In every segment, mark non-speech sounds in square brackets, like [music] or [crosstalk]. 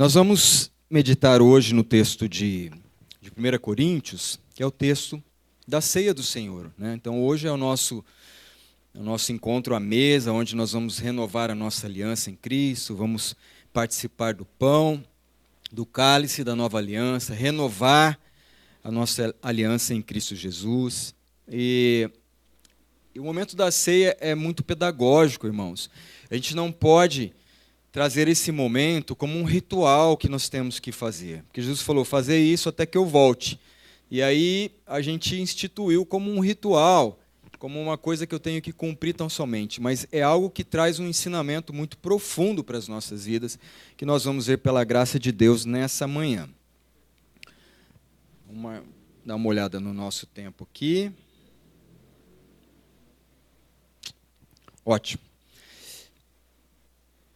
Nós vamos meditar hoje no texto de, de 1 Coríntios, que é o texto da ceia do Senhor. Né? Então, hoje é o nosso, o nosso encontro à mesa, onde nós vamos renovar a nossa aliança em Cristo, vamos participar do pão, do cálice da nova aliança, renovar a nossa aliança em Cristo Jesus. E, e o momento da ceia é muito pedagógico, irmãos. A gente não pode trazer esse momento como um ritual que nós temos que fazer. Porque Jesus falou: fazer isso até que eu volte. E aí a gente instituiu como um ritual, como uma coisa que eu tenho que cumprir tão somente. Mas é algo que traz um ensinamento muito profundo para as nossas vidas, que nós vamos ver pela graça de Deus nessa manhã. Vamos dar uma olhada no nosso tempo aqui. Ótimo.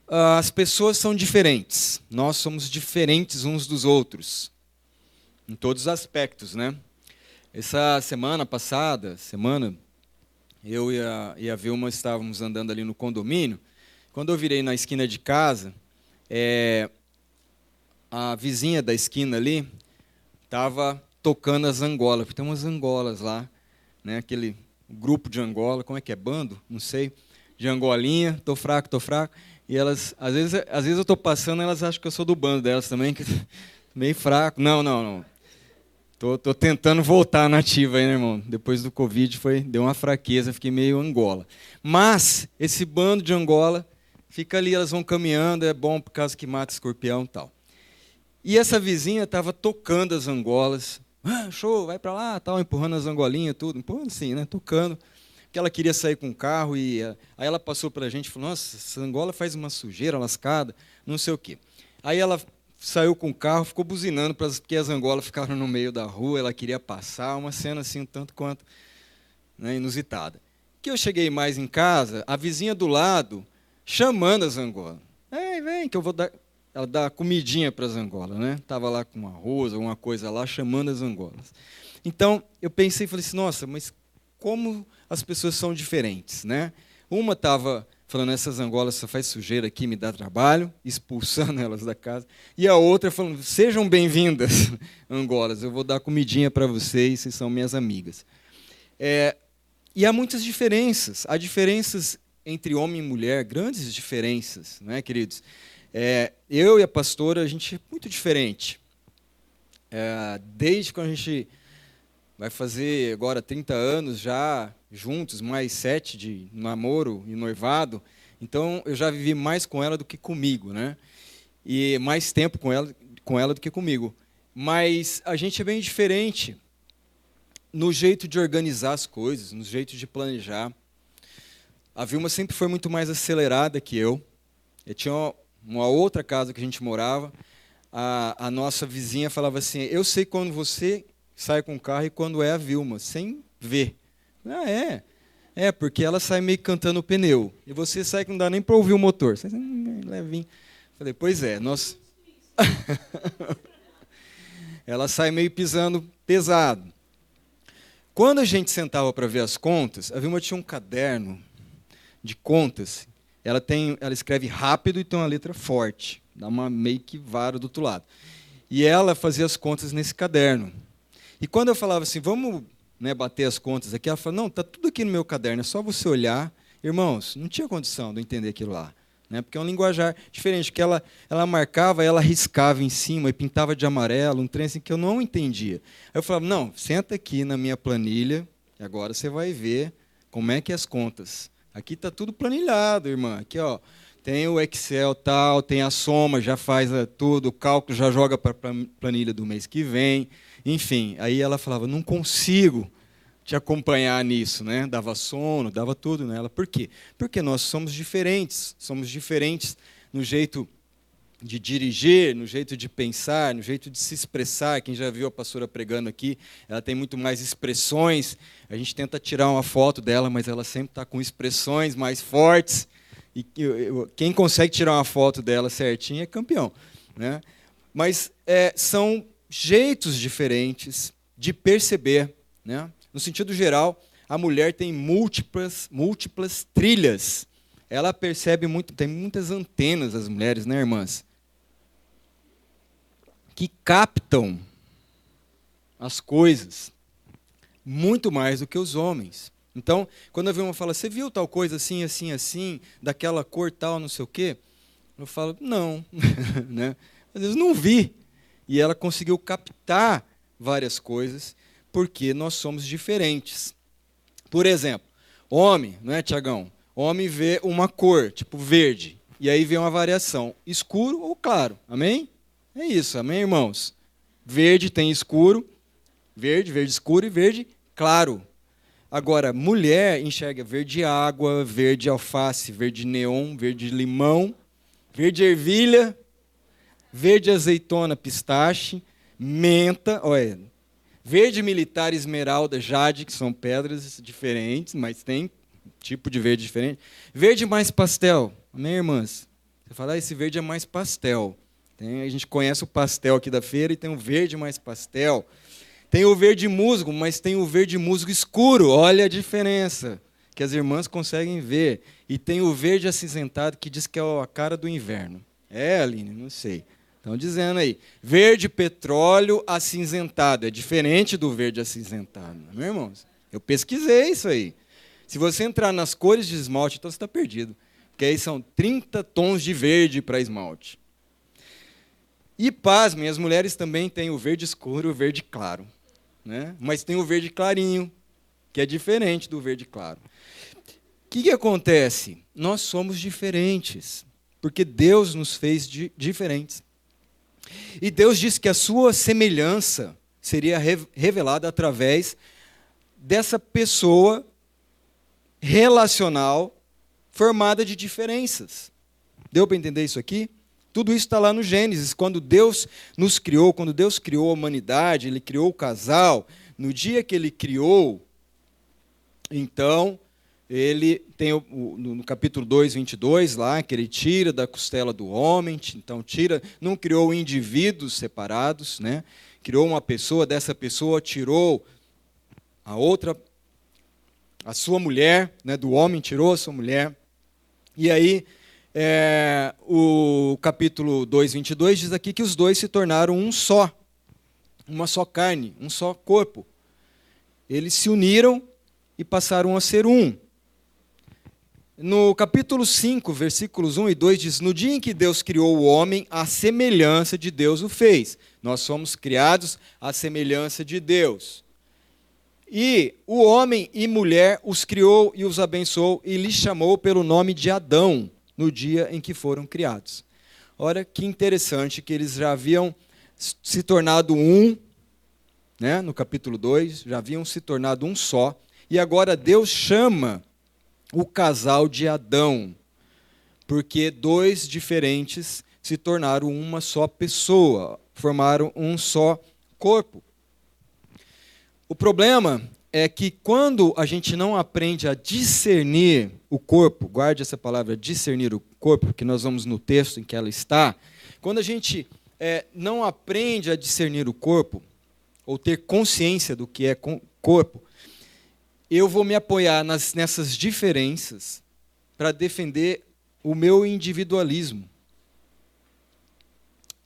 Ah, as pessoas são diferentes. Nós somos diferentes uns dos outros. Em todos os aspectos, né? Essa semana passada, semana, eu e a, e a Vilma estávamos andando ali no condomínio. Quando eu virei na esquina de casa, é, a vizinha da esquina ali estava tocando as angolas. Tem umas angolas lá, né? aquele grupo de angola, como é que é? Bando? Não sei. De angolinha, tô fraco, tô fraco. E elas, às vezes, às vezes eu estou passando, elas acham que eu sou do bando delas também, que [laughs] meio fraco. Não, não, não. Tô, tô tentando voltar na ativa aí, né, irmão? Depois do Covid foi, deu uma fraqueza, fiquei meio Angola. Mas esse bando de Angola fica ali, elas vão caminhando, é bom por causa que mata escorpião e tal. E essa vizinha estava tocando as angolas. Ah, show, vai para lá, tal, empurrando as angolinhas, tudo. Empurrando assim, né? Tocando que ela queria sair com o carro e eh, aí ela passou para a gente e falou: Nossa, essa Angola faz uma sujeira lascada, não sei o quê. Aí ela saiu com o carro, ficou buzinando porque as angolas ficaram no meio da rua, ela queria passar, uma cena assim um tanto quanto né, inusitada. Que eu cheguei mais em casa, a vizinha do lado chamando as angolas. Ei, vem, que eu vou dar. Ela dá comidinha para as angolas, né? Tava lá com arroz, alguma coisa lá, chamando as angolas. Então, eu pensei falei assim, nossa, mas como as pessoas são diferentes, né? Uma estava falando essas angolas só faz sujeira aqui, me dá trabalho, expulsando [laughs] elas da casa, e a outra falando sejam bem-vindas, [laughs] angolas, eu vou dar comidinha para vocês, vocês são minhas amigas. É, e há muitas diferenças, há diferenças entre homem e mulher, grandes diferenças, não é, queridos? É, eu e a pastora a gente é muito diferente. É, desde quando a gente vai fazer agora 30 anos já juntos, mais sete de namoro e noivado. Então eu já vivi mais com ela do que comigo, né? E mais tempo com ela, com ela do que comigo. Mas a gente é bem diferente no jeito de organizar as coisas, no jeito de planejar. A Vilma sempre foi muito mais acelerada que eu. Eu tinha uma outra casa que a gente morava. A, a nossa vizinha falava assim: Eu sei quando você sai com o carro e quando é a Vilma, sem ver. Ah, é. É, porque ela sai meio cantando o pneu. E você sai que não dá nem para ouvir o motor. Você hum, levinho. Falei, pois é, nós. [laughs] ela sai meio pisando pesado. Quando a gente sentava para ver as contas, a Vilma tinha um caderno de contas. Ela tem, ela escreve rápido e tem uma letra forte, dá uma meio que vara do outro lado. E ela fazia as contas nesse caderno. E quando eu falava assim, vamos né, bater as contas aqui, ela falou, não, está tudo aqui no meu caderno, é só você olhar. Irmãos, não tinha condição de eu entender aquilo lá. Né, porque é um linguajar diferente, que ela, ela marcava, ela riscava em cima e pintava de amarelo, um trem assim que eu não entendia. Aí eu falava, não, senta aqui na minha planilha, e agora você vai ver como é que é as contas. Aqui está tudo planilhado, irmã. Aqui, ó, tem o Excel tal, tem a soma, já faz eh, tudo, o cálculo já joga para a planilha do mês que vem. Enfim, aí ela falava, não consigo te acompanhar nisso, né? Dava sono, dava tudo nela. Por quê? Porque nós somos diferentes, somos diferentes no jeito de dirigir, no jeito de pensar, no jeito de se expressar. Quem já viu a pastora pregando aqui, ela tem muito mais expressões. A gente tenta tirar uma foto dela, mas ela sempre está com expressões mais fortes. E quem consegue tirar uma foto dela certinha é campeão, né? Mas é, são jeitos diferentes de perceber. Né? No sentido geral, a mulher tem múltiplas, múltiplas trilhas. Ela percebe muito, tem muitas antenas as mulheres, né, irmãs? que captam as coisas muito mais do que os homens. Então, quando a Vilma fala, você viu tal coisa assim, assim, assim, daquela cor tal, não sei o quê? Eu falo, não. [laughs] né? Às vezes não vi. E ela conseguiu captar várias coisas, porque nós somos diferentes. Por exemplo, homem, não é, Tiagão? Homem vê uma cor, tipo verde, e aí vê uma variação, escuro ou claro. Amém? É isso, amém, irmãos? Verde tem escuro, verde, verde escuro e verde claro. Agora, mulher enxerga verde água, verde alface, verde neon, verde limão, verde ervilha, verde azeitona pistache, menta, olha, verde militar esmeralda jade, que são pedras diferentes, mas tem tipo de verde diferente. Verde mais pastel, amém, irmãs? Você fala, ah, esse verde é mais pastel. Tem, a gente conhece o pastel aqui da feira e tem o verde mais pastel. Tem o verde musgo, mas tem o verde musgo escuro. Olha a diferença que as irmãs conseguem ver. E tem o verde acinzentado que diz que é a cara do inverno. É, Aline? Não sei. Estão dizendo aí. Verde petróleo acinzentado. É diferente do verde acinzentado. Não é, irmãos? Eu pesquisei isso aí. Se você entrar nas cores de esmalte, então você está perdido. Porque aí são 30 tons de verde para esmalte. E pasmem, as mulheres também têm o verde escuro e o verde claro né? mas tem o verde clarinho, que é diferente do verde claro. O que, que acontece? Nós somos diferentes, porque Deus nos fez di diferentes. E Deus disse que a sua semelhança seria revelada através dessa pessoa relacional formada de diferenças. Deu para entender isso aqui? Tudo isso está lá no Gênesis, quando Deus nos criou, quando Deus criou a humanidade, Ele criou o casal. No dia que Ele criou, então, ele tem o, no, capítulo 2, 22, lá, que ele tira da costela do homem, então tira, não criou indivíduos separados, né? criou uma pessoa, dessa pessoa tirou a outra, a sua mulher, né? do homem tirou a sua mulher, e aí é, o capítulo 2, 22 diz aqui que os dois se tornaram um só, uma só carne, um só corpo. Eles se uniram e passaram a ser um. No capítulo 5, versículos 1 e 2 diz: No dia em que Deus criou o homem, a semelhança de Deus o fez. Nós somos criados à semelhança de Deus. E o homem e mulher os criou e os abençoou e lhes chamou pelo nome de Adão no dia em que foram criados. Olha que interessante que eles já haviam se tornado um, né, no capítulo 2, já haviam se tornado um só, e agora Deus chama o casal de Adão, porque dois diferentes se tornaram uma só pessoa, formaram um só corpo. O problema é que quando a gente não aprende a discernir o corpo, guarde essa palavra, discernir o corpo, porque nós vamos no texto em que ela está. Quando a gente é, não aprende a discernir o corpo, ou ter consciência do que é corpo, eu vou me apoiar nas, nessas diferenças para defender o meu individualismo,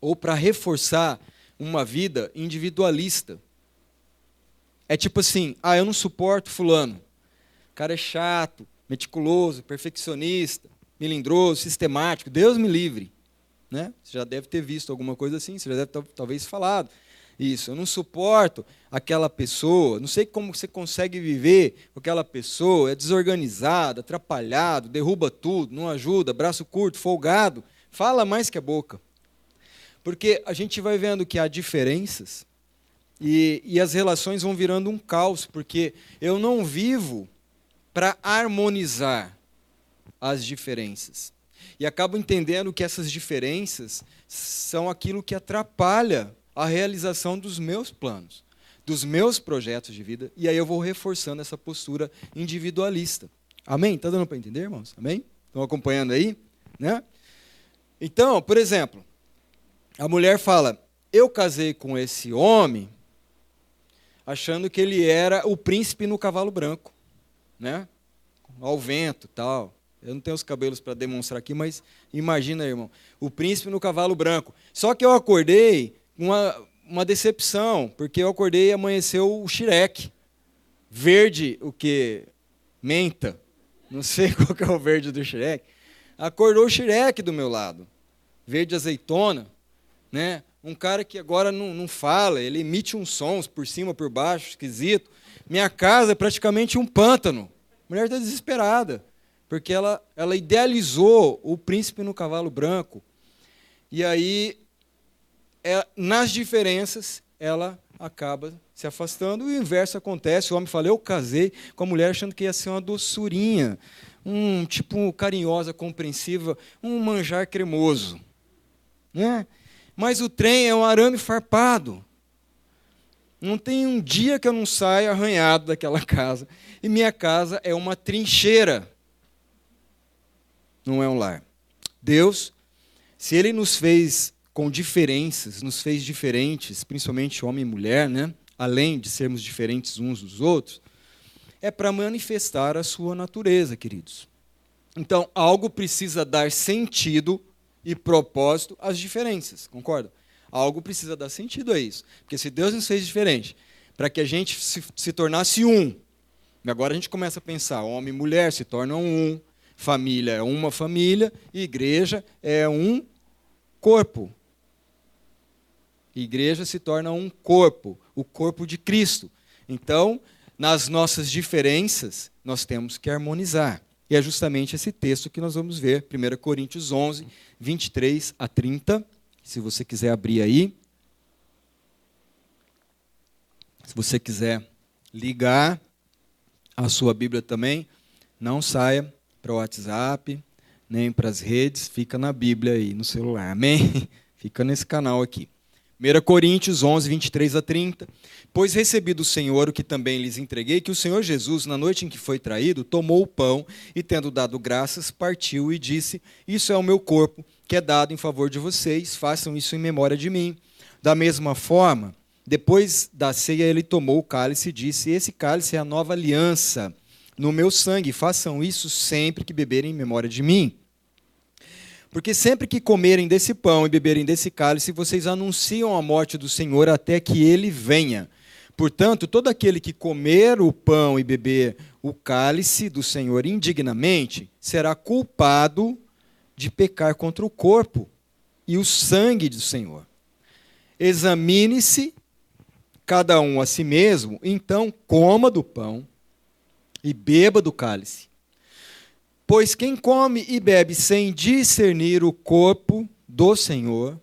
ou para reforçar uma vida individualista. É tipo assim, ah, eu não suporto fulano. O cara é chato, meticuloso, perfeccionista, melindroso, sistemático. Deus me livre. Né? Você já deve ter visto alguma coisa assim, você já deve ter talvez falado isso. Eu não suporto aquela pessoa, não sei como você consegue viver com aquela pessoa, é desorganizado, atrapalhado, derruba tudo, não ajuda, braço curto, folgado. Fala mais que a boca. Porque a gente vai vendo que há diferenças e, e as relações vão virando um caos, porque eu não vivo para harmonizar as diferenças. E acabo entendendo que essas diferenças são aquilo que atrapalha a realização dos meus planos, dos meus projetos de vida, e aí eu vou reforçando essa postura individualista. Amém? Está dando para entender, irmãos? Amém? Estão acompanhando aí? Né? Então, por exemplo, a mulher fala: Eu casei com esse homem achando que ele era o príncipe no cavalo branco, né? Ao vento, tal. Eu não tenho os cabelos para demonstrar aqui, mas imagina, irmão, o príncipe no cavalo branco. Só que eu acordei uma, uma decepção, porque eu acordei e amanheceu o xireque. Verde, o que? Menta. Não sei [laughs] qual que é o verde do xireque. Acordou o xireque do meu lado. Verde azeitona. Né? Um cara que agora não, não fala, ele emite uns sons por cima, por baixo, esquisito. Minha casa é praticamente um pântano. A mulher está desesperada, porque ela, ela idealizou o príncipe no cavalo branco. E aí, é, nas diferenças, ela acaba se afastando e o inverso acontece. O homem fala: Eu casei com a mulher achando que ia ser uma doçurinha, um tipo carinhosa, compreensiva, um manjar cremoso. Né? Mas o trem é um arame farpado. Não tem um dia que eu não saia arranhado daquela casa. E minha casa é uma trincheira. Não é um lar. Deus, se Ele nos fez com diferenças, nos fez diferentes, principalmente homem e mulher, né? além de sermos diferentes uns dos outros, é para manifestar a sua natureza, queridos. Então, algo precisa dar sentido e propósito às diferenças, concorda? Algo precisa dar sentido a isso. Porque se Deus nos fez diferente, para que a gente se, se tornasse um, agora a gente começa a pensar: homem e mulher se tornam um, família é uma família, igreja é um corpo. Igreja se torna um corpo, o corpo de Cristo. Então, nas nossas diferenças, nós temos que harmonizar. E é justamente esse texto que nós vamos ver, 1 Coríntios 11, 23 a 30 se você quiser abrir aí. Se você quiser ligar a sua Bíblia também, não saia para o WhatsApp, nem para as redes, fica na Bíblia aí, no celular. Amém? [laughs] Fica nesse canal aqui. 1 Coríntios 11, 23 a 30. Pois recebi do Senhor o que também lhes entreguei, que o Senhor Jesus, na noite em que foi traído, tomou o pão e, tendo dado graças, partiu e disse: Isso é o meu corpo, que é dado em favor de vocês, façam isso em memória de mim. Da mesma forma, depois da ceia, ele tomou o cálice e disse: Esse cálice é a nova aliança no meu sangue, façam isso sempre que beberem em memória de mim. Porque sempre que comerem desse pão e beberem desse cálice, vocês anunciam a morte do Senhor até que ele venha. Portanto, todo aquele que comer o pão e beber o cálice do Senhor indignamente será culpado de pecar contra o corpo e o sangue do Senhor. Examine-se cada um a si mesmo, então coma do pão e beba do cálice. Pois quem come e bebe sem discernir o corpo do Senhor,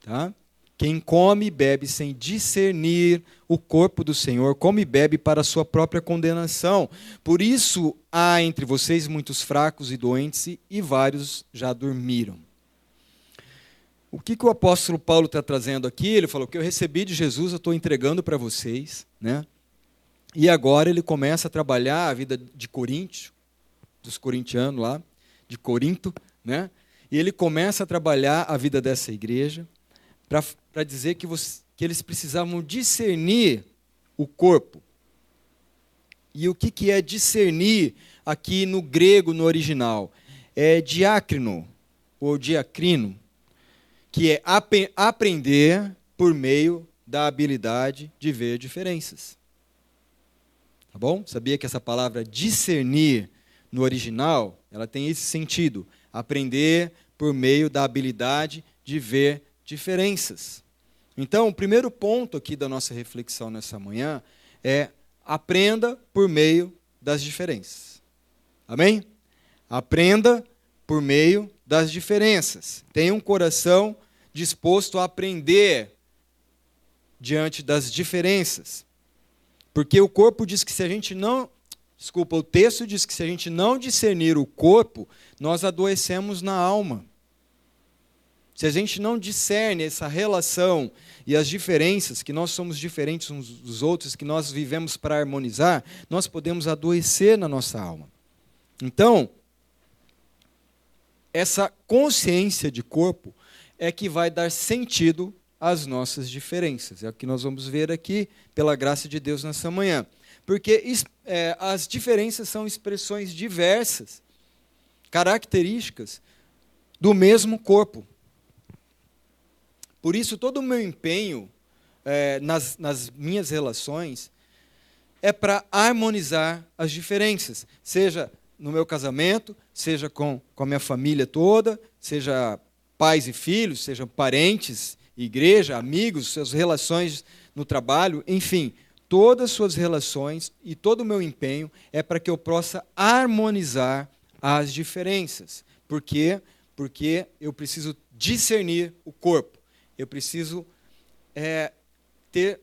tá? Quem come e bebe sem discernir o corpo do Senhor, come e bebe para a sua própria condenação. Por isso há entre vocês muitos fracos e doentes, e vários já dormiram. O que, que o apóstolo Paulo está trazendo aqui? Ele falou que eu recebi de Jesus, eu estou entregando para vocês. Né? E agora ele começa a trabalhar a vida de Coríntio, dos corintianos lá, de Corinto, né? E ele começa a trabalhar a vida dessa igreja para dizer que, você, que eles precisavam discernir o corpo. E o que, que é discernir aqui no grego, no original? É diácrino, ou diacrino, que é ap aprender por meio da habilidade de ver diferenças. Tá bom? Sabia que essa palavra discernir no original, ela tem esse sentido: aprender por meio da habilidade de ver diferenças. Então, o primeiro ponto aqui da nossa reflexão nessa manhã é aprenda por meio das diferenças. Amém? Aprenda por meio das diferenças. Tenha um coração disposto a aprender diante das diferenças. Porque o corpo diz que se a gente não Desculpa, o texto diz que se a gente não discernir o corpo, nós adoecemos na alma. Se a gente não discerne essa relação e as diferenças, que nós somos diferentes uns dos outros, que nós vivemos para harmonizar, nós podemos adoecer na nossa alma. Então, essa consciência de corpo é que vai dar sentido às nossas diferenças. É o que nós vamos ver aqui, pela graça de Deus, nessa manhã porque é, as diferenças são expressões diversas, características do mesmo corpo. Por isso, todo o meu empenho é, nas, nas minhas relações é para harmonizar as diferenças, seja no meu casamento, seja com, com a minha família toda, seja pais e filhos, sejam parentes, igreja, amigos, suas relações no trabalho, enfim, todas as suas relações e todo o meu empenho é para que eu possa harmonizar as diferenças. Por quê? Porque eu preciso discernir o corpo. Eu preciso é, ter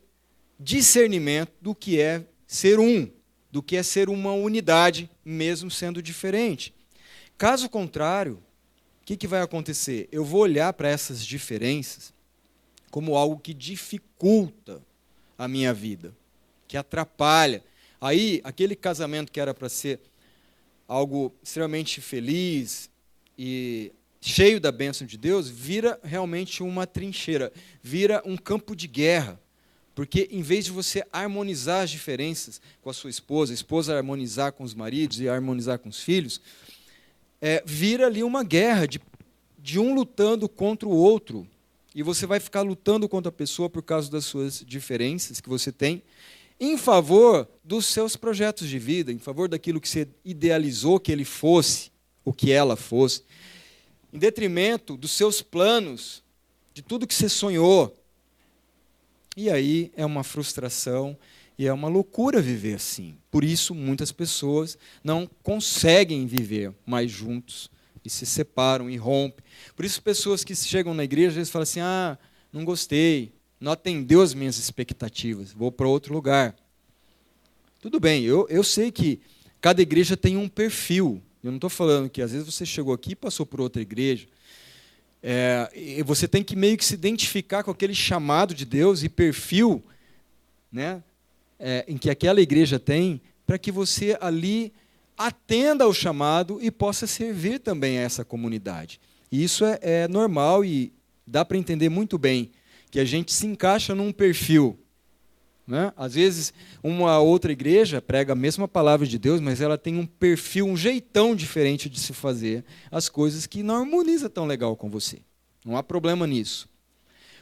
discernimento do que é ser um, do que é ser uma unidade, mesmo sendo diferente. Caso contrário, o que, que vai acontecer? Eu vou olhar para essas diferenças como algo que dificulta a minha vida, que atrapalha. Aí, aquele casamento que era para ser algo extremamente feliz e cheio da bênção de Deus, vira realmente uma trincheira, vira um campo de guerra. Porque em vez de você harmonizar as diferenças com a sua esposa, a esposa harmonizar com os maridos e harmonizar com os filhos, é, vira ali uma guerra de, de um lutando contra o outro. E você vai ficar lutando contra a pessoa por causa das suas diferenças que você tem, em favor dos seus projetos de vida, em favor daquilo que você idealizou que ele fosse, o que ela fosse, em detrimento dos seus planos, de tudo que você sonhou, e aí é uma frustração e é uma loucura viver assim. Por isso, muitas pessoas não conseguem viver mais juntos e se separam e rompem. Por isso, pessoas que chegam na igreja às vezes falam assim: ah, não gostei, não atendeu as minhas expectativas, vou para outro lugar. Tudo bem, eu, eu sei que cada igreja tem um perfil. Eu não estou falando que às vezes você chegou aqui e passou por outra igreja, é, e você tem que meio que se identificar com aquele chamado de Deus e perfil né, é, em que aquela igreja tem, para que você ali atenda ao chamado e possa servir também a essa comunidade. E isso é, é normal e dá para entender muito bem que a gente se encaixa num perfil. Né? Às vezes, uma outra igreja prega a mesma palavra de Deus, mas ela tem um perfil, um jeitão diferente de se fazer as coisas que não harmoniza tão legal com você. Não há problema nisso.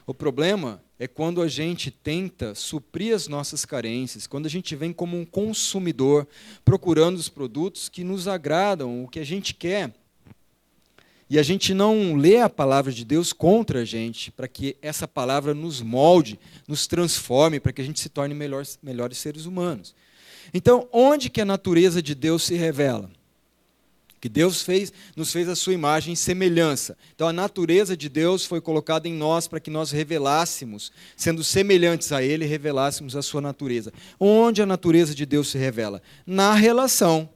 O problema é quando a gente tenta suprir as nossas carências, quando a gente vem como um consumidor procurando os produtos que nos agradam, o que a gente quer, e a gente não lê a palavra de Deus contra a gente, para que essa palavra nos molde, nos transforme, para que a gente se torne melhores, melhores seres humanos. Então, onde que a natureza de Deus se revela? Que Deus fez, nos fez a sua imagem e semelhança. Então, a natureza de Deus foi colocada em nós para que nós revelássemos, sendo semelhantes a Ele, revelássemos a sua natureza. Onde a natureza de Deus se revela? Na relação.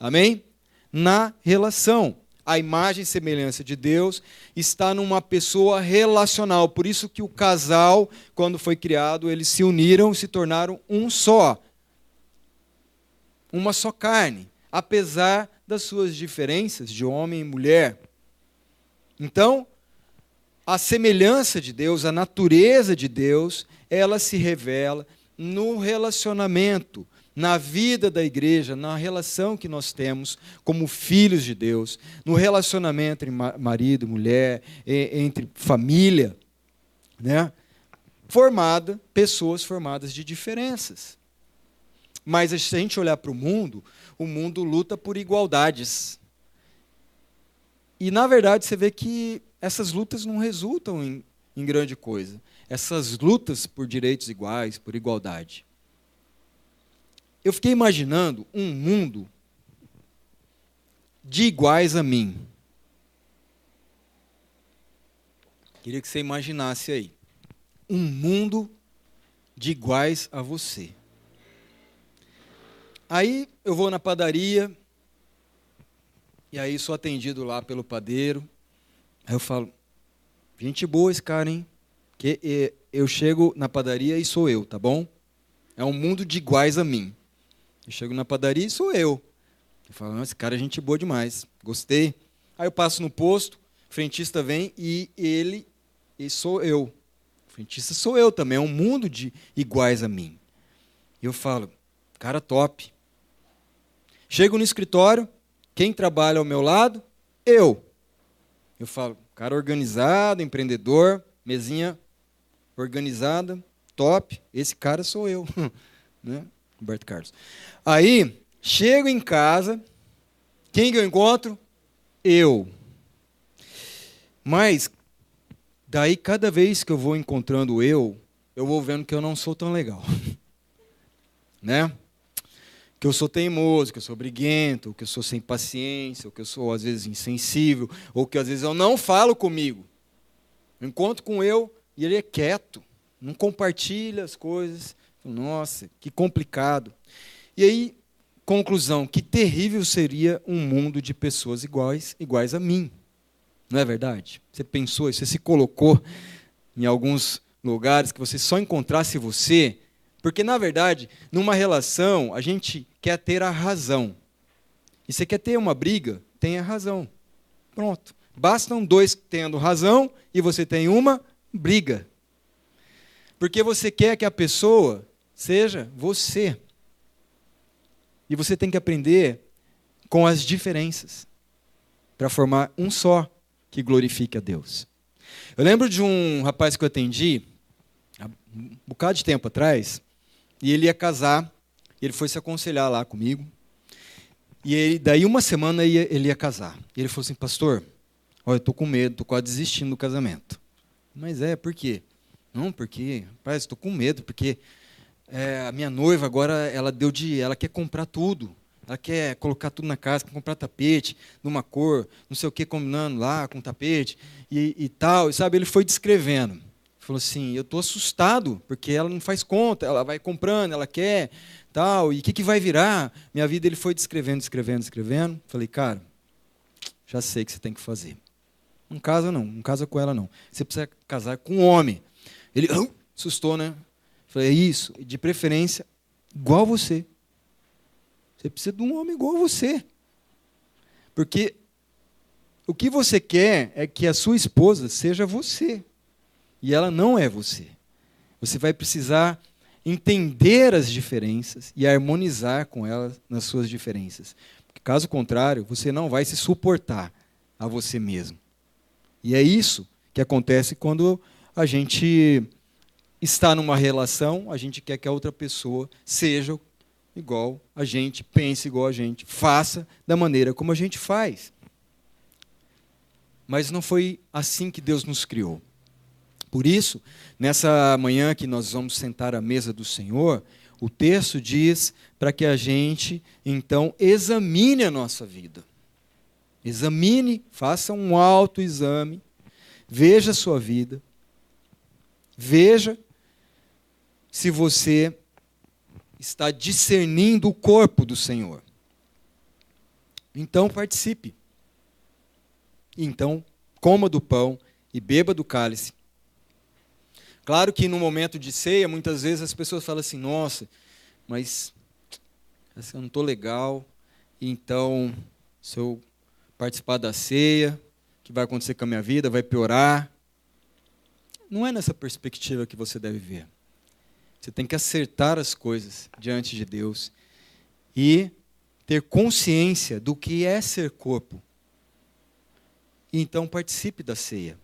Amém? Na relação a imagem e semelhança de Deus está numa pessoa relacional. Por isso que o casal, quando foi criado, eles se uniram, se tornaram um só. Uma só carne, apesar das suas diferenças de homem e mulher. Então, a semelhança de Deus, a natureza de Deus, ela se revela no relacionamento na vida da igreja, na relação que nós temos como filhos de Deus, no relacionamento entre marido, mulher, entre família, né? Formada, pessoas formadas de diferenças. Mas se a gente olhar para o mundo, o mundo luta por igualdades. E, na verdade, você vê que essas lutas não resultam em, em grande coisa. Essas lutas por direitos iguais, por igualdade eu fiquei imaginando um mundo de iguais a mim. Queria que você imaginasse aí. Um mundo de iguais a você. Aí eu vou na padaria, e aí sou atendido lá pelo padeiro. Aí eu falo, gente boa esse cara, hein? Que eu chego na padaria e sou eu, tá bom? É um mundo de iguais a mim. Eu chego na padaria e sou eu. Eu falo, esse cara é gente boa demais, gostei. Aí eu passo no posto, o frentista vem e ele, e sou eu. O frentista sou eu também, é um mundo de iguais a mim. E eu falo, cara top. Chego no escritório, quem trabalha ao meu lado? Eu. Eu falo, cara organizado, empreendedor, mesinha organizada, top, esse cara sou eu. [laughs] né? Roberto Carlos. Aí, chego em casa, quem que eu encontro? Eu. Mas, daí, cada vez que eu vou encontrando eu, eu vou vendo que eu não sou tão legal. [laughs] né? Que eu sou teimoso, que eu sou briguento, que eu sou sem paciência, ou que eu sou, às vezes, insensível, ou que, às vezes, eu não falo comigo. Eu encontro com eu e ele é quieto, não compartilha as coisas. Nossa, que complicado. E aí, conclusão, que terrível seria um mundo de pessoas iguais, iguais a mim. Não é verdade? Você pensou, você se colocou em alguns lugares que você só encontrasse você, porque na verdade, numa relação, a gente quer ter a razão. E você quer ter uma briga, tenha razão. Pronto. Bastam dois tendo razão e você tem uma briga. Porque você quer que a pessoa seja você. E você tem que aprender com as diferenças para formar um só que glorifique a Deus. Eu lembro de um rapaz que eu atendi há um bocado de tempo atrás, e ele ia casar, ele foi se aconselhar lá comigo. E ele, daí uma semana ele ia, ele ia casar. E ele falou assim, pastor, olha, eu estou com medo, estou quase desistindo do casamento. Mas é, por quê? Não, porque, rapaz, estou com medo, porque é, a minha noiva agora ela deu de, ela quer comprar tudo. Ela quer colocar tudo na casa, quer comprar tapete, numa cor, não sei o que, combinando lá com tapete e, e tal. E, sabe, ele foi descrevendo. Falou assim: Eu estou assustado, porque ela não faz conta, ela vai comprando, ela quer, tal, e o que, que vai virar? Minha vida, ele foi descrevendo, descrevendo, descrevendo. Falei, cara, já sei o que você tem que fazer. Não casa, não, não casa com ela, não. Você precisa casar com um homem. Ele assustou, né? Falei, é isso, de preferência, igual você. Você precisa de um homem igual você. Porque o que você quer é que a sua esposa seja você. E ela não é você. Você vai precisar entender as diferenças e harmonizar com elas nas suas diferenças. Porque, caso contrário, você não vai se suportar a você mesmo. E é isso que acontece quando a gente está numa relação, a gente quer que a outra pessoa seja igual a gente, pense igual a gente, faça da maneira como a gente faz. Mas não foi assim que Deus nos criou. Por isso, nessa manhã que nós vamos sentar à mesa do Senhor, o texto diz para que a gente, então, examine a nossa vida. Examine, faça um autoexame, veja a sua vida, veja se você está discernindo o corpo do Senhor. Então participe. Então coma do pão e beba do cálice. Claro que no momento de ceia, muitas vezes as pessoas falam assim: nossa, mas eu não estou legal, então se eu participar da ceia, o que vai acontecer com a minha vida? Vai piorar. Não é nessa perspectiva que você deve ver. Você tem que acertar as coisas diante de Deus e ter consciência do que é ser corpo. E então participe da ceia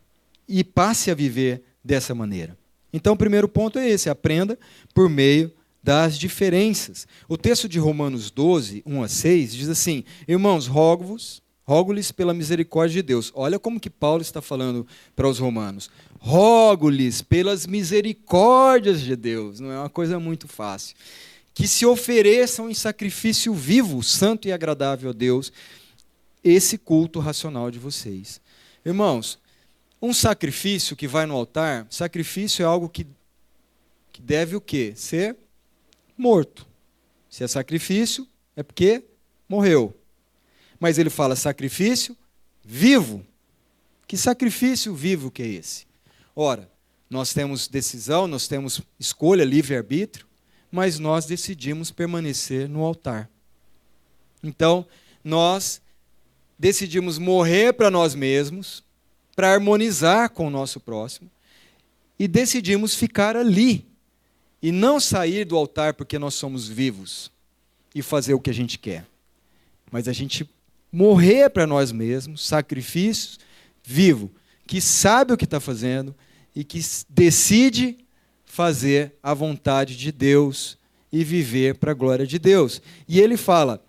e passe a viver dessa maneira. Então, o primeiro ponto é esse: aprenda por meio das diferenças. O texto de Romanos 12, 1 a 6 diz assim: Irmãos, rogo-vos, rogo-lhes pela misericórdia de Deus. Olha como que Paulo está falando para os romanos rogo-lhes pelas misericórdias de Deus, não é uma coisa muito fácil, que se ofereçam em sacrifício vivo, santo e agradável a Deus, esse culto racional de vocês. Irmãos, um sacrifício que vai no altar, sacrifício é algo que, que deve o quê? Ser morto. Se é sacrifício, é porque morreu. Mas ele fala sacrifício vivo. Que sacrifício vivo que é esse? Ora, nós temos decisão, nós temos escolha, livre-arbítrio, mas nós decidimos permanecer no altar. Então, nós decidimos morrer para nós mesmos, para harmonizar com o nosso próximo, e decidimos ficar ali e não sair do altar porque nós somos vivos e fazer o que a gente quer. Mas a gente morrer para nós mesmos, sacrifícios, vivo, que sabe o que está fazendo e que decide fazer a vontade de Deus e viver para a glória de Deus. E ele fala: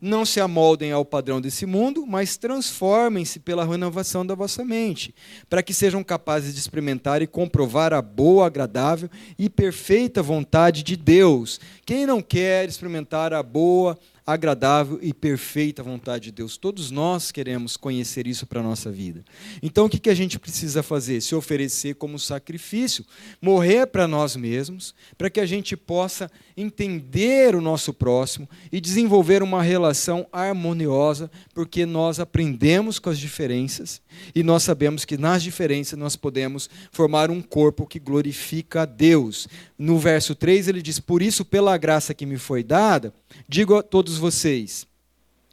não se amoldem ao padrão desse mundo, mas transformem-se pela renovação da vossa mente, para que sejam capazes de experimentar e comprovar a boa, agradável e perfeita vontade de Deus. Quem não quer experimentar a boa, agradável e perfeita vontade de Deus. Todos nós queremos conhecer isso para a nossa vida. Então, o que a gente precisa fazer? Se oferecer como sacrifício, morrer para nós mesmos, para que a gente possa entender o nosso próximo e desenvolver uma relação harmoniosa, porque nós aprendemos com as diferenças e nós sabemos que nas diferenças nós podemos formar um corpo que glorifica a Deus. No verso 3 ele diz: Por isso, pela graça que me foi dada, digo a todos vocês: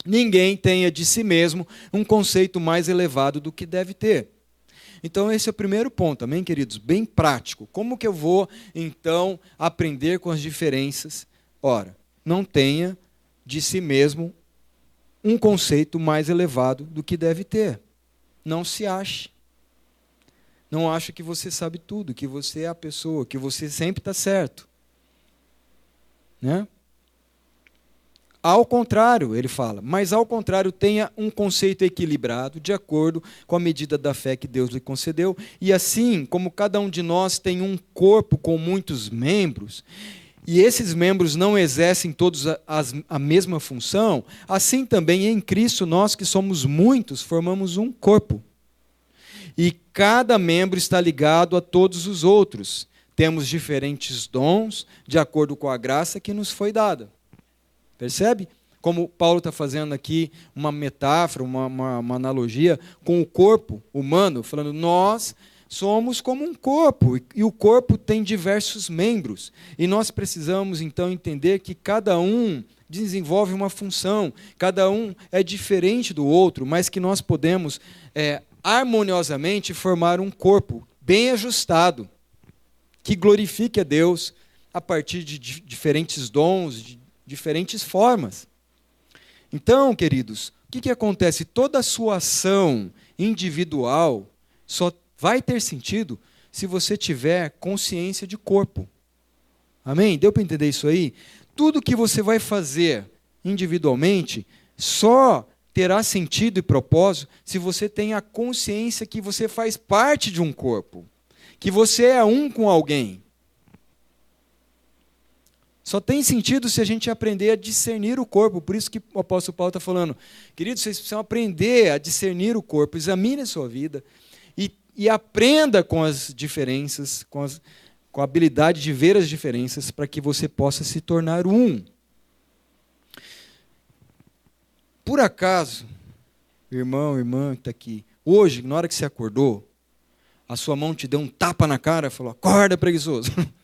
ninguém tenha de si mesmo um conceito mais elevado do que deve ter. Então, esse é o primeiro ponto, amém, queridos? Bem prático. Como que eu vou, então, aprender com as diferenças? Ora, não tenha de si mesmo um conceito mais elevado do que deve ter. Não se ache. Não ache que você sabe tudo, que você é a pessoa, que você sempre está certo. Né? Ao contrário, ele fala, mas ao contrário, tenha um conceito equilibrado, de acordo com a medida da fé que Deus lhe concedeu, e assim como cada um de nós tem um corpo com muitos membros, e esses membros não exercem todos a, a, a mesma função, assim também em Cristo, nós que somos muitos, formamos um corpo. E cada membro está ligado a todos os outros. Temos diferentes dons, de acordo com a graça que nos foi dada. Percebe? Como Paulo está fazendo aqui uma metáfora, uma, uma, uma analogia com o corpo humano, falando, nós somos como um corpo e o corpo tem diversos membros e nós precisamos então entender que cada um desenvolve uma função, cada um é diferente do outro, mas que nós podemos é, harmoniosamente formar um corpo bem ajustado que glorifique a Deus a partir de diferentes dons, de diferentes formas. Então, queridos, o que, que acontece? Toda a sua ação individual só vai ter sentido se você tiver consciência de corpo. Amém? Deu para entender isso aí? Tudo que você vai fazer individualmente só terá sentido e propósito se você tem a consciência que você faz parte de um corpo, que você é um com alguém. Só tem sentido se a gente aprender a discernir o corpo. Por isso que o apóstolo Paulo está falando, queridos, vocês precisam aprender a discernir o corpo. Examine a sua vida e, e aprenda com as diferenças, com, as, com a habilidade de ver as diferenças, para que você possa se tornar um. Por acaso, irmão, irmã que está aqui, hoje, na hora que você acordou, a sua mão te deu um tapa na cara e falou: acorda, preguiçoso. [laughs]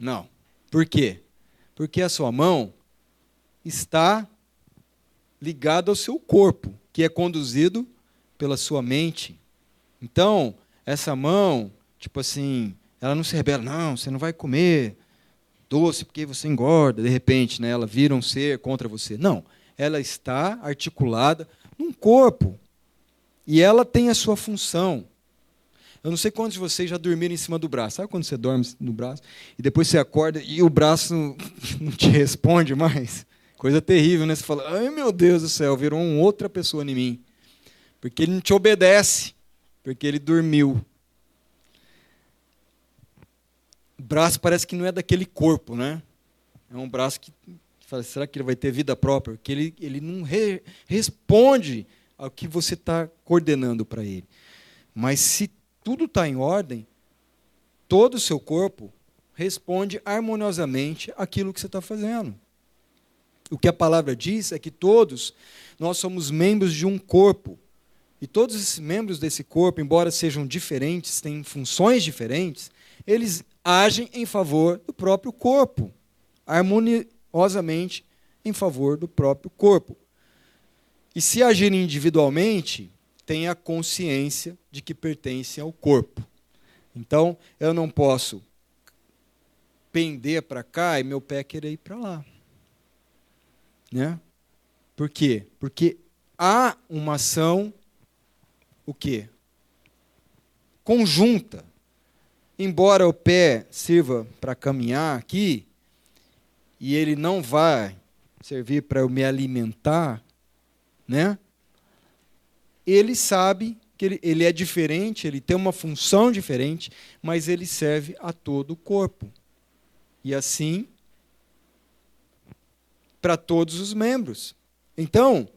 Não. Por quê? Porque a sua mão está ligada ao seu corpo, que é conduzido pela sua mente. Então, essa mão, tipo assim, ela não se rebela, não, você não vai comer doce porque você engorda, de repente, né, ela vira um ser contra você. Não, ela está articulada num corpo. E ela tem a sua função. Eu não sei quantos de vocês já dormiram em cima do braço. Sabe quando você dorme no braço e depois você acorda e o braço [laughs] não te responde mais? Coisa terrível, né? Você fala, ai meu Deus do céu, virou uma outra pessoa em mim. Porque ele não te obedece, porque ele dormiu. O braço parece que não é daquele corpo, né? É um braço que fala, será que ele vai ter vida própria? Porque ele, ele não re, responde ao que você está coordenando para ele. Mas se tudo está em ordem, todo o seu corpo responde harmoniosamente aquilo que você está fazendo. O que a palavra diz é que todos nós somos membros de um corpo. E todos esses membros desse corpo, embora sejam diferentes, têm funções diferentes, eles agem em favor do próprio corpo, harmoniosamente em favor do próprio corpo. E se agirem individualmente, tem a consciência de que pertence ao corpo. Então, eu não posso pender para cá e meu pé querer ir para lá. Né? Por quê? Porque há uma ação o quê? Conjunta. Embora o pé sirva para caminhar aqui, e ele não vai servir para eu me alimentar, né? Ele sabe que ele, ele é diferente, ele tem uma função diferente, mas ele serve a todo o corpo. E assim, para todos os membros. Então,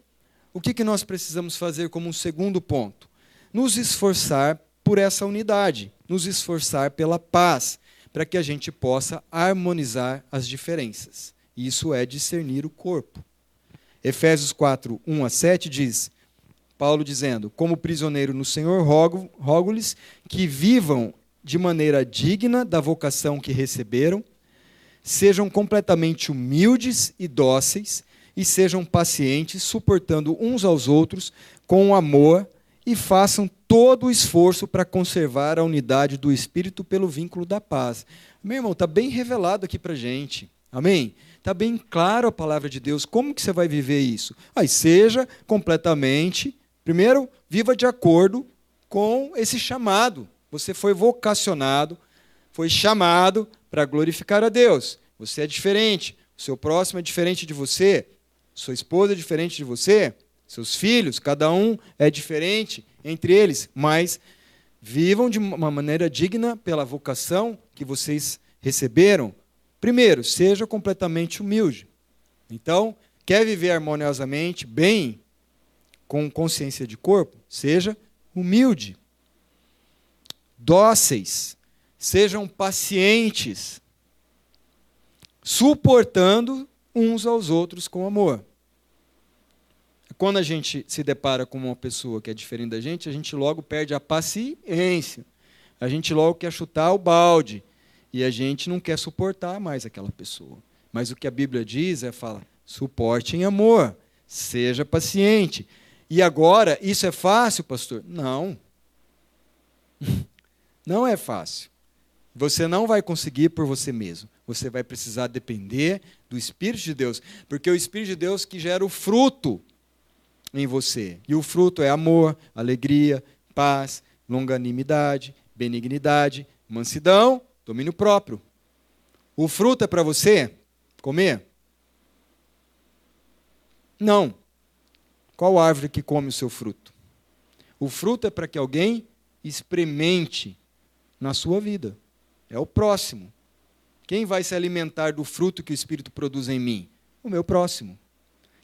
o que, que nós precisamos fazer como um segundo ponto? Nos esforçar por essa unidade, nos esforçar pela paz, para que a gente possa harmonizar as diferenças. Isso é discernir o corpo. Efésios 4, 1 a 7 diz: Paulo dizendo: Como prisioneiro no Senhor, rogo-lhes que vivam de maneira digna da vocação que receberam, sejam completamente humildes e dóceis, e sejam pacientes, suportando uns aos outros com amor, e façam todo o esforço para conservar a unidade do Espírito pelo vínculo da paz. Meu irmão, está bem revelado aqui para gente. Amém? Está bem claro a palavra de Deus. Como que você vai viver isso? Aí seja completamente Primeiro, viva de acordo com esse chamado. Você foi vocacionado, foi chamado para glorificar a Deus. Você é diferente, o seu próximo é diferente de você, sua esposa é diferente de você, seus filhos, cada um é diferente entre eles, mas vivam de uma maneira digna pela vocação que vocês receberam. Primeiro, seja completamente humilde. Então, quer viver harmoniosamente, bem, com consciência de corpo, seja humilde. Dóceis, sejam pacientes, suportando uns aos outros com amor. Quando a gente se depara com uma pessoa que é diferente da gente, a gente logo perde a paciência. A gente logo quer chutar o balde. E a gente não quer suportar mais aquela pessoa. Mas o que a Bíblia diz é: fala, suporte em amor, seja paciente. E agora, isso é fácil, pastor? Não. [laughs] Não é fácil. Você não vai conseguir por você mesmo. Você vai precisar depender do Espírito de Deus. Porque é o Espírito de Deus que gera o fruto em você. E o fruto é amor, alegria, paz, longanimidade, benignidade, mansidão, domínio próprio. O fruto é para você comer? Não. Qual árvore que come o seu fruto? O fruto é para que alguém experimente na sua vida. É o próximo. Quem vai se alimentar do fruto que o Espírito produz em mim? O meu próximo.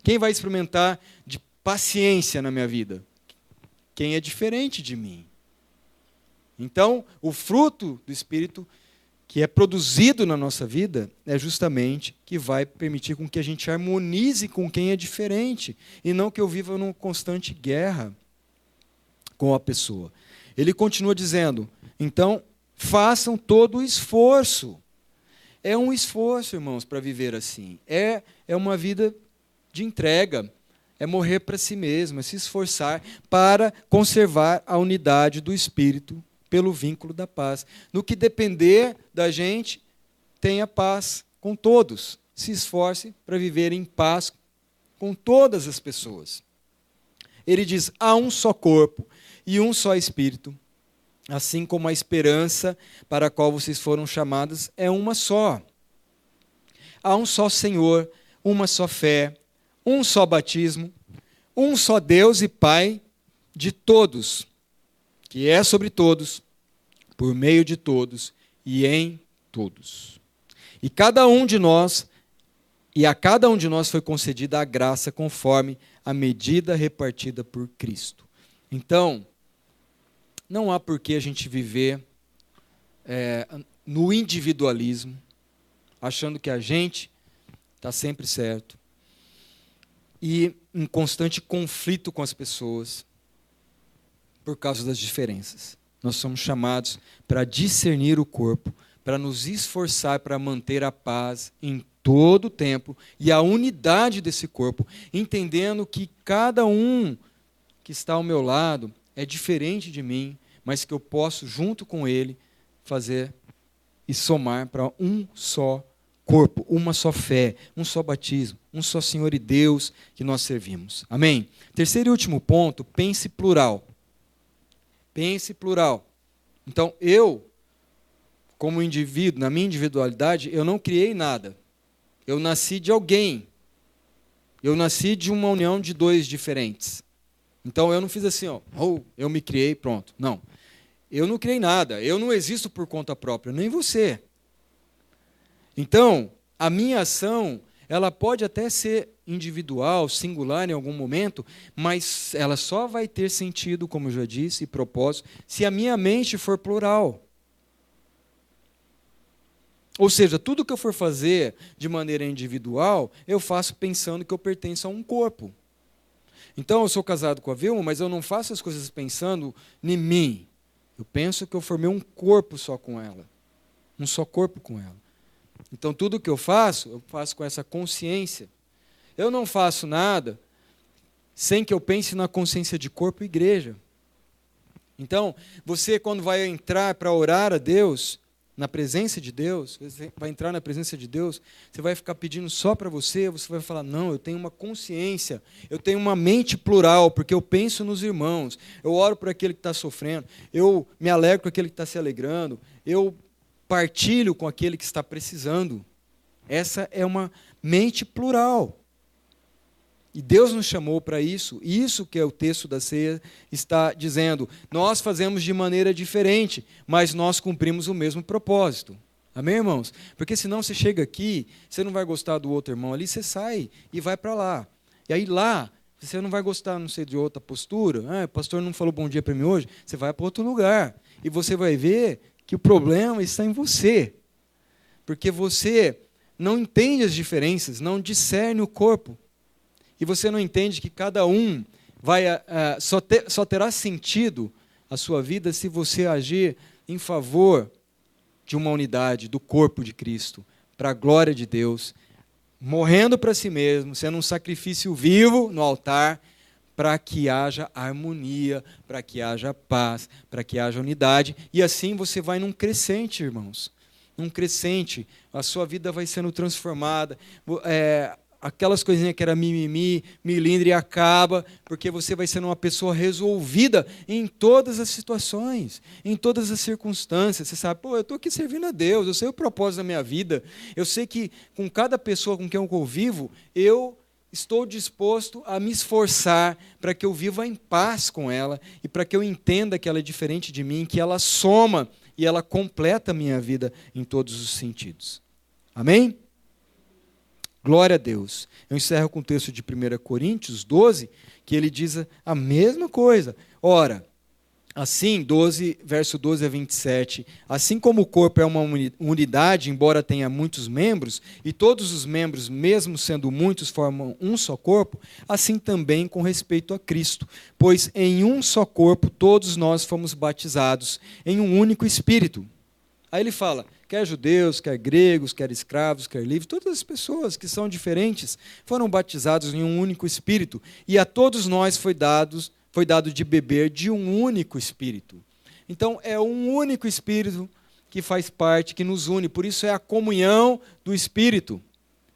Quem vai experimentar de paciência na minha vida? Quem é diferente de mim. Então, o fruto do Espírito que é produzido na nossa vida é justamente que vai permitir com que a gente harmonize com quem é diferente e não que eu viva numa constante guerra com a pessoa. Ele continua dizendo: então, façam todo o esforço. É um esforço, irmãos, para viver assim. É, é uma vida de entrega. É morrer para si mesmo, é se esforçar para conservar a unidade do espírito pelo vínculo da paz. No que depender da gente, tenha paz com todos. Se esforce para viver em paz com todas as pessoas. Ele diz: há um só corpo e um só espírito, assim como a esperança para a qual vocês foram chamados é uma só. Há um só Senhor, uma só fé, um só batismo, um só Deus e Pai de todos que é sobre todos, por meio de todos e em todos. E cada um de nós, e a cada um de nós foi concedida a graça conforme a medida repartida por Cristo. Então, não há por que a gente viver é, no individualismo, achando que a gente está sempre certo, e em constante conflito com as pessoas, por causa das diferenças. Nós somos chamados para discernir o corpo, para nos esforçar para manter a paz em todo o tempo e a unidade desse corpo, entendendo que cada um que está ao meu lado é diferente de mim, mas que eu posso, junto com ele, fazer e somar para um só corpo, uma só fé, um só batismo, um só Senhor e Deus que nós servimos. Amém? Terceiro e último ponto, pense plural. Pense plural. Então, eu, como indivíduo, na minha individualidade, eu não criei nada. Eu nasci de alguém. Eu nasci de uma união de dois diferentes. Então eu não fiz assim, ó, oh, eu me criei, pronto. Não. Eu não criei nada. Eu não existo por conta própria, nem você. Então, a minha ação, ela pode até ser individual, singular em algum momento, mas ela só vai ter sentido, como eu já disse, e propósito, se a minha mente for plural. Ou seja, tudo que eu for fazer de maneira individual, eu faço pensando que eu pertenço a um corpo. Então, eu sou casado com a Vilma, mas eu não faço as coisas pensando em mim. Eu penso que eu formei um corpo só com ela. Um só corpo com ela. Então, tudo que eu faço, eu faço com essa consciência. Eu não faço nada sem que eu pense na consciência de corpo e igreja. Então, você, quando vai entrar para orar a Deus, na presença de Deus, você vai entrar na presença de Deus, você vai ficar pedindo só para você, você vai falar: não, eu tenho uma consciência, eu tenho uma mente plural, porque eu penso nos irmãos, eu oro por aquele que está sofrendo, eu me alegro com aquele que está se alegrando, eu partilho com aquele que está precisando. Essa é uma mente plural. E Deus nos chamou para isso. Isso que é o texto da ceia está dizendo. Nós fazemos de maneira diferente, mas nós cumprimos o mesmo propósito. Amém, irmãos? Porque senão você chega aqui, você não vai gostar do outro irmão ali, você sai e vai para lá. E aí lá, você não vai gostar, não sei, de outra postura. Ah, o pastor não falou bom dia para mim hoje. Você vai para outro lugar. E você vai ver que o problema está em você. Porque você não entende as diferenças, não discerne o corpo e você não entende que cada um vai uh, só, ter, só terá sentido a sua vida se você agir em favor de uma unidade do corpo de Cristo, para a glória de Deus, morrendo para si mesmo, sendo um sacrifício vivo no altar, para que haja harmonia, para que haja paz, para que haja unidade, e assim você vai num crescente, irmãos. Num crescente, a sua vida vai sendo transformada. É, aquelas coisinhas que era mimimi, milindre acaba, porque você vai sendo uma pessoa resolvida em todas as situações, em todas as circunstâncias. Você sabe, pô, eu estou aqui servindo a Deus, eu sei o propósito da minha vida, eu sei que com cada pessoa com quem eu convivo, eu estou disposto a me esforçar para que eu viva em paz com ela e para que eu entenda que ela é diferente de mim, que ela soma e ela completa a minha vida em todos os sentidos. Amém? Glória a Deus. Eu encerro com o texto de 1 Coríntios 12, que ele diz a mesma coisa. Ora, assim, 12, verso 12 a 27, assim como o corpo é uma unidade, embora tenha muitos membros, e todos os membros, mesmo sendo muitos, formam um só corpo, assim também com respeito a Cristo. Pois em um só corpo todos nós fomos batizados, em um único Espírito. Aí ele fala: quer judeus, quer gregos, quer escravos, quer livres, todas as pessoas que são diferentes foram batizados em um único espírito, e a todos nós foi dado, foi dado de beber de um único espírito. Então é um único espírito que faz parte, que nos une, por isso é a comunhão do espírito.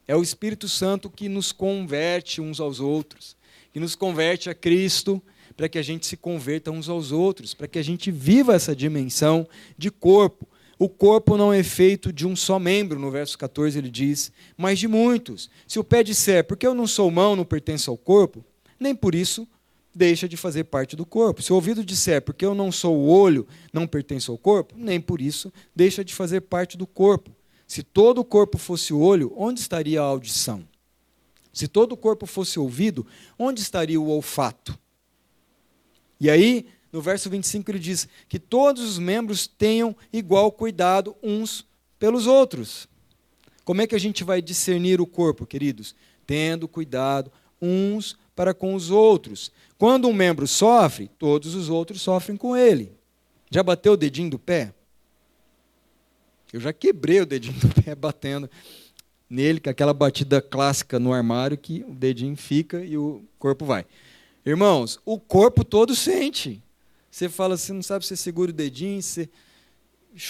É o Espírito Santo que nos converte uns aos outros, que nos converte a Cristo, para que a gente se converta uns aos outros, para que a gente viva essa dimensão de corpo. O corpo não é feito de um só membro, no verso 14 ele diz, mas de muitos. Se o pé disser, porque eu não sou mão, não pertenço ao corpo, nem por isso deixa de fazer parte do corpo. Se o ouvido disser, porque eu não sou o olho, não pertenço ao corpo, nem por isso deixa de fazer parte do corpo. Se todo o corpo fosse o olho, onde estaria a audição? Se todo o corpo fosse ouvido, onde estaria o olfato? E aí, no verso 25 ele diz que todos os membros tenham igual cuidado uns pelos outros. Como é que a gente vai discernir o corpo, queridos? Tendo cuidado uns para com os outros. Quando um membro sofre, todos os outros sofrem com ele. Já bateu o dedinho do pé? Eu já quebrei o dedinho do pé batendo nele, com aquela batida clássica no armário que o dedinho fica e o corpo vai. Irmãos, o corpo todo sente. Você fala, você não sabe se segura o dedinho, você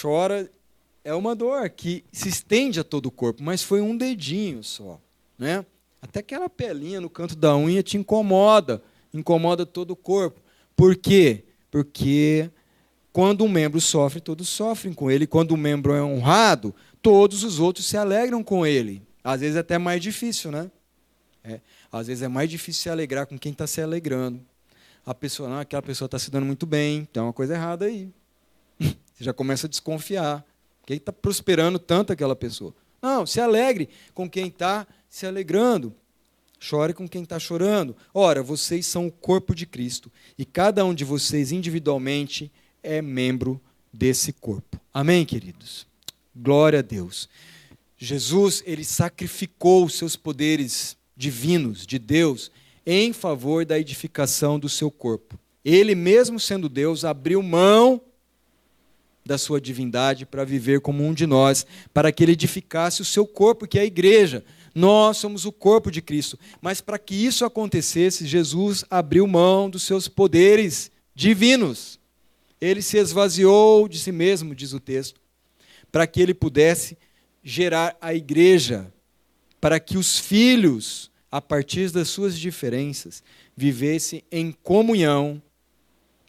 chora. É uma dor que se estende a todo o corpo, mas foi um dedinho só. Né? Até aquela pelinha no canto da unha te incomoda, incomoda todo o corpo. Por quê? Porque quando um membro sofre, todos sofrem com ele. Quando um membro é honrado, todos os outros se alegram com ele. Às vezes é até mais difícil, né? É. Às vezes é mais difícil se alegrar com quem está se alegrando. A pessoa, não, aquela pessoa está se dando muito bem, tem uma coisa errada aí. [laughs] Você já começa a desconfiar. Quem está prosperando tanto aquela pessoa? Não, se alegre com quem está se alegrando. Chore com quem está chorando. Ora, vocês são o corpo de Cristo e cada um de vocês individualmente é membro desse corpo. Amém, queridos? Glória a Deus. Jesus, ele sacrificou os seus poderes divinos de Deus em favor da edificação do seu corpo. Ele, mesmo sendo Deus, abriu mão da sua divindade para viver como um de nós, para que ele edificasse o seu corpo, que é a igreja. Nós somos o corpo de Cristo. Mas para que isso acontecesse, Jesus abriu mão dos seus poderes divinos. Ele se esvaziou de si mesmo, diz o texto, para que ele pudesse gerar a igreja, para que os filhos, a partir das suas diferenças, vivessem em comunhão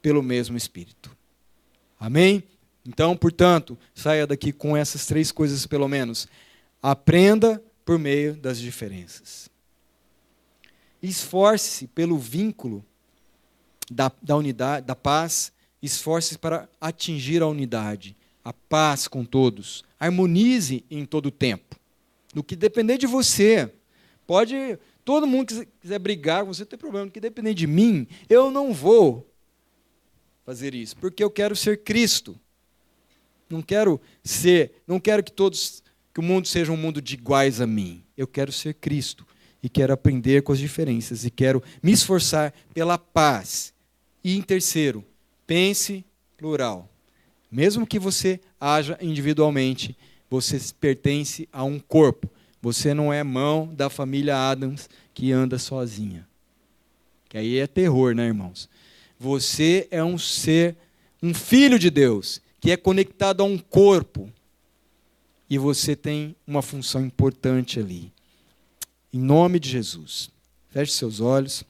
pelo mesmo Espírito. Amém? Então, portanto, saia daqui com essas três coisas, pelo menos. Aprenda por meio das diferenças. Esforce-se pelo vínculo da, da unidade, da paz, esforce-se para atingir a unidade, a paz com todos. Harmonize em todo o tempo. No que depender de você, pode todo mundo que quiser brigar com você, tem problema. No que depender de mim, eu não vou fazer isso, porque eu quero ser Cristo. Não quero ser, não quero que todos que o mundo seja um mundo de iguais a mim. Eu quero ser Cristo e quero aprender com as diferenças e quero me esforçar pela paz. E em terceiro, pense plural. Mesmo que você haja individualmente, você pertence a um corpo. Você não é mão da família Adams que anda sozinha. Que aí é terror, né, irmãos? Você é um ser, um filho de Deus, que é conectado a um corpo e você tem uma função importante ali. Em nome de Jesus. Feche seus olhos.